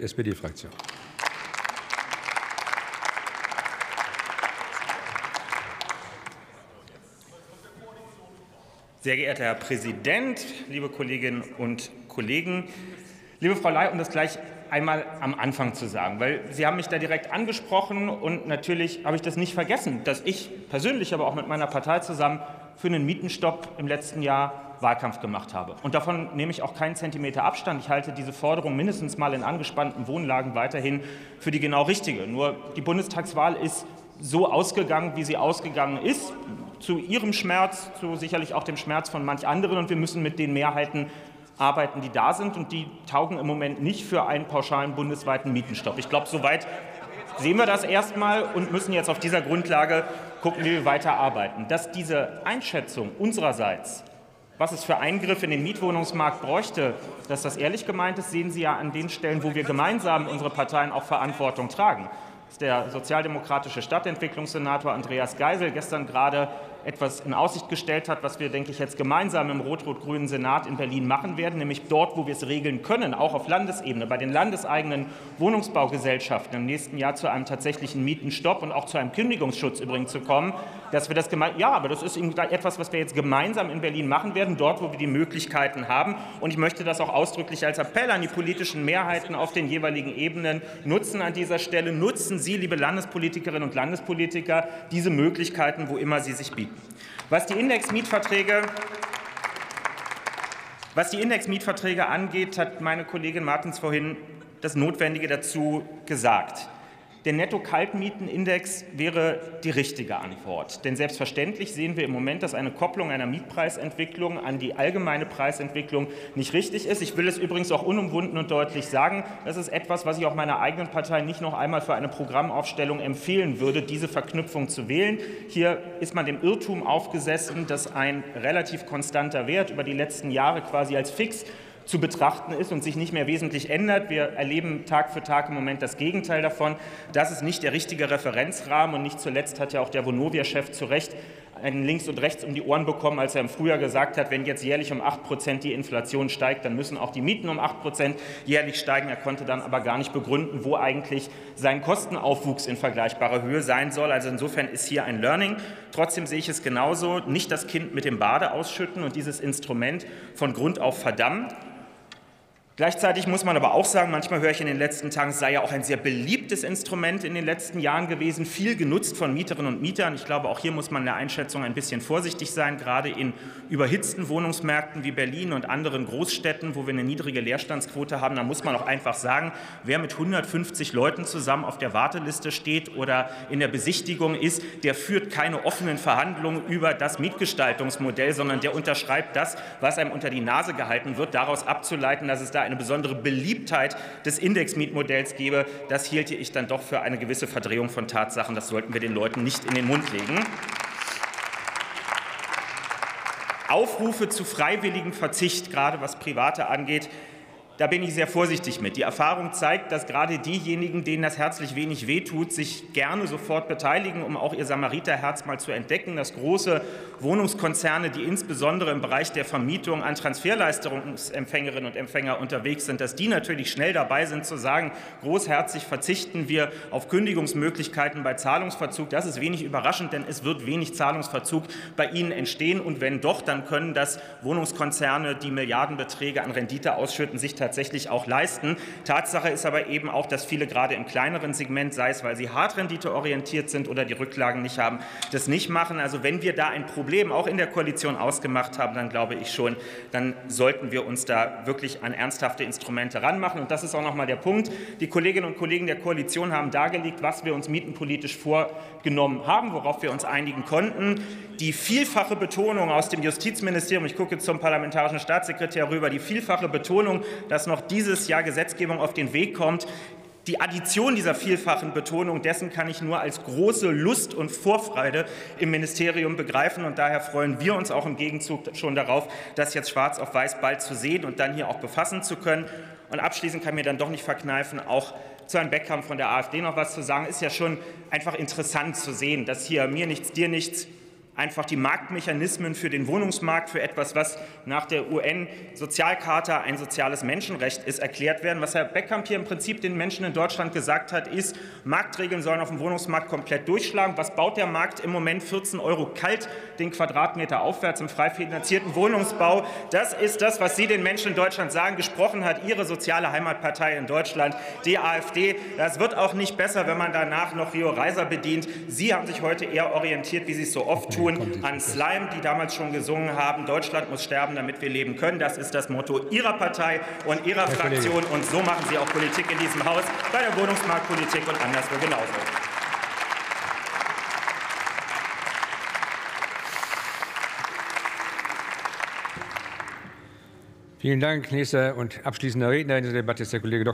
SPD-Fraktion. Sehr geehrter Herr Präsident, liebe Kolleginnen und Kollegen! Liebe Frau Ley, um das gleich einmal am Anfang zu sagen, weil Sie haben mich da direkt angesprochen und natürlich habe ich das nicht vergessen, dass ich persönlich, aber auch mit meiner Partei zusammen für einen Mietenstopp im letzten Jahr Wahlkampf gemacht habe. Und davon nehme ich auch keinen Zentimeter Abstand. Ich halte diese Forderung mindestens mal in angespannten Wohnlagen weiterhin für die genau richtige. Nur die Bundestagswahl ist so ausgegangen, wie sie ausgegangen ist, zu ihrem Schmerz, zu sicherlich auch dem Schmerz von manch anderen. Und wir müssen mit den Mehrheiten arbeiten, die da sind. Und die taugen im Moment nicht für einen pauschalen bundesweiten Mietenstopp. Ich glaube, soweit sehen wir das erstmal und müssen jetzt auf dieser Grundlage gucken, wie wir weiter arbeiten. Dass diese Einschätzung unsererseits was es für Eingriffe in den Mietwohnungsmarkt bräuchte, dass das ehrlich gemeint ist, sehen Sie ja an den Stellen, wo wir gemeinsam unsere Parteien auch Verantwortung tragen. Ist der sozialdemokratische Stadtentwicklungssenator Andreas Geisel gestern gerade etwas in Aussicht gestellt hat, was wir, denke ich, jetzt gemeinsam im rot-rot-grünen Senat in Berlin machen werden, nämlich dort, wo wir es regeln können, auch auf Landesebene, bei den landeseigenen Wohnungsbaugesellschaften im nächsten Jahr zu einem tatsächlichen Mietenstopp und auch zu einem Kündigungsschutz übrigens zu kommen, dass wir das ja, aber das ist etwas, was wir jetzt gemeinsam in Berlin machen werden, dort, wo wir die Möglichkeiten haben. Und ich möchte das auch ausdrücklich als Appell an die politischen Mehrheiten auf den jeweiligen Ebenen nutzen an dieser Stelle. Nutzen Sie, liebe Landespolitikerinnen und Landespolitiker, diese Möglichkeiten, wo immer sie sich bieten. Was die Indexmietverträge was die Indexmietverträge angeht, hat meine Kollegin Martens vorhin das Notwendige dazu gesagt. Der Netto-Kaltmietenindex wäre die richtige Antwort. Denn selbstverständlich sehen wir im Moment, dass eine Kopplung einer Mietpreisentwicklung an die allgemeine Preisentwicklung nicht richtig ist. Ich will es übrigens auch unumwunden und deutlich sagen. Das ist etwas, was ich auch meiner eigenen Partei nicht noch einmal für eine Programmaufstellung empfehlen würde, diese Verknüpfung zu wählen. Hier ist man dem Irrtum aufgesessen, dass ein relativ konstanter Wert über die letzten Jahre quasi als fix zu betrachten ist und sich nicht mehr wesentlich ändert. Wir erleben Tag für Tag im Moment das Gegenteil davon. Das ist nicht der richtige Referenzrahmen. Und nicht zuletzt hat ja auch der Vonovia-Chef zu Recht einen links und rechts um die Ohren bekommen, als er im Frühjahr gesagt hat, wenn jetzt jährlich um 8 Prozent die Inflation steigt, dann müssen auch die Mieten um 8 Prozent jährlich steigen. Er konnte dann aber gar nicht begründen, wo eigentlich sein Kostenaufwuchs in vergleichbarer Höhe sein soll. Also insofern ist hier ein Learning. Trotzdem sehe ich es genauso, nicht das Kind mit dem Bade ausschütten und dieses Instrument von Grund auf verdammen. Gleichzeitig muss man aber auch sagen, manchmal höre ich in den letzten Tagen, es sei ja auch ein sehr beliebtes Instrument in den letzten Jahren gewesen, viel genutzt von Mieterinnen und Mietern. Ich glaube, auch hier muss man in der Einschätzung ein bisschen vorsichtig sein, gerade in überhitzten Wohnungsmärkten wie Berlin und anderen Großstädten, wo wir eine niedrige Leerstandsquote haben. Da muss man auch einfach sagen, wer mit 150 Leuten zusammen auf der Warteliste steht oder in der Besichtigung ist, der führt keine offenen Verhandlungen über das Mietgestaltungsmodell, sondern der unterschreibt das, was einem unter die Nase gehalten wird, daraus abzuleiten, dass es da eine besondere Beliebtheit des Indexmietmodells gebe, das hielte ich dann doch für eine gewisse Verdrehung von Tatsachen. Das sollten wir den Leuten nicht in den Mund legen. Aufrufe zu freiwilligem Verzicht, gerade was Private angeht, da bin ich sehr vorsichtig mit. Die Erfahrung zeigt, dass gerade diejenigen, denen das herzlich wenig wehtut, sich gerne sofort beteiligen, um auch ihr Samariterherz mal zu entdecken. Dass große Wohnungskonzerne, die insbesondere im Bereich der Vermietung an Transferleistungsempfängerinnen und Empfänger unterwegs sind, dass die natürlich schnell dabei sind zu sagen, großherzig verzichten wir auf Kündigungsmöglichkeiten bei Zahlungsverzug. Das ist wenig überraschend, denn es wird wenig Zahlungsverzug bei ihnen entstehen. Und wenn doch, dann können das Wohnungskonzerne, die Milliardenbeträge an Rendite ausschütten, sich tatsächlich auch leisten. Tatsache ist aber eben auch, dass viele gerade im kleineren Segment, sei es weil sie Hartrendite orientiert sind oder die Rücklagen nicht haben, das nicht machen. Also wenn wir da ein Problem auch in der Koalition ausgemacht haben, dann glaube ich schon, dann sollten wir uns da wirklich an ernsthafte Instrumente ranmachen. Und das ist auch noch mal der Punkt. Die Kolleginnen und Kollegen der Koalition haben dargelegt, was wir uns mietenpolitisch vorgenommen haben, worauf wir uns einigen konnten. Die vielfache Betonung aus dem Justizministerium, ich gucke zum parlamentarischen Staatssekretär rüber, die vielfache Betonung, dass noch dieses Jahr Gesetzgebung auf den Weg kommt. Die Addition dieser vielfachen Betonung dessen kann ich nur als große Lust und Vorfreude im Ministerium begreifen. Und daher freuen wir uns auch im Gegenzug schon darauf, das jetzt schwarz auf weiß bald zu sehen und dann hier auch befassen zu können. Und abschließend kann mir dann doch nicht verkneifen, auch zu Herrn Beckham von der AfD noch was zu sagen. Ist ja schon einfach interessant zu sehen, dass hier mir nichts, dir nichts einfach die Marktmechanismen für den Wohnungsmarkt für etwas, was nach der UN-Sozialcharta ein soziales Menschenrecht ist, erklärt werden. Was Herr Beckkamp hier im Prinzip den Menschen in Deutschland gesagt hat, ist, Marktregeln sollen auf dem Wohnungsmarkt komplett durchschlagen. Was baut der Markt im Moment? 14 Euro kalt den Quadratmeter aufwärts im frei finanzierten Wohnungsbau. Das ist das, was Sie den Menschen in Deutschland sagen. Gesprochen hat Ihre soziale Heimatpartei in Deutschland, die AfD. Das wird auch nicht besser, wenn man danach noch Rio Reiser bedient. Sie haben sich heute eher orientiert, wie Sie es so oft tun tun, an Slime, die damals schon gesungen haben, Deutschland muss sterben, damit wir leben können. Das ist das Motto Ihrer Partei und Ihrer Herr Fraktion. Kollege. Und so machen Sie auch Politik in diesem Haus, bei der Wohnungsmarktpolitik und anderswo genauso. Vielen Dank. Nächster und abschließender Redner in dieser Debatte ist der Kollege Dr.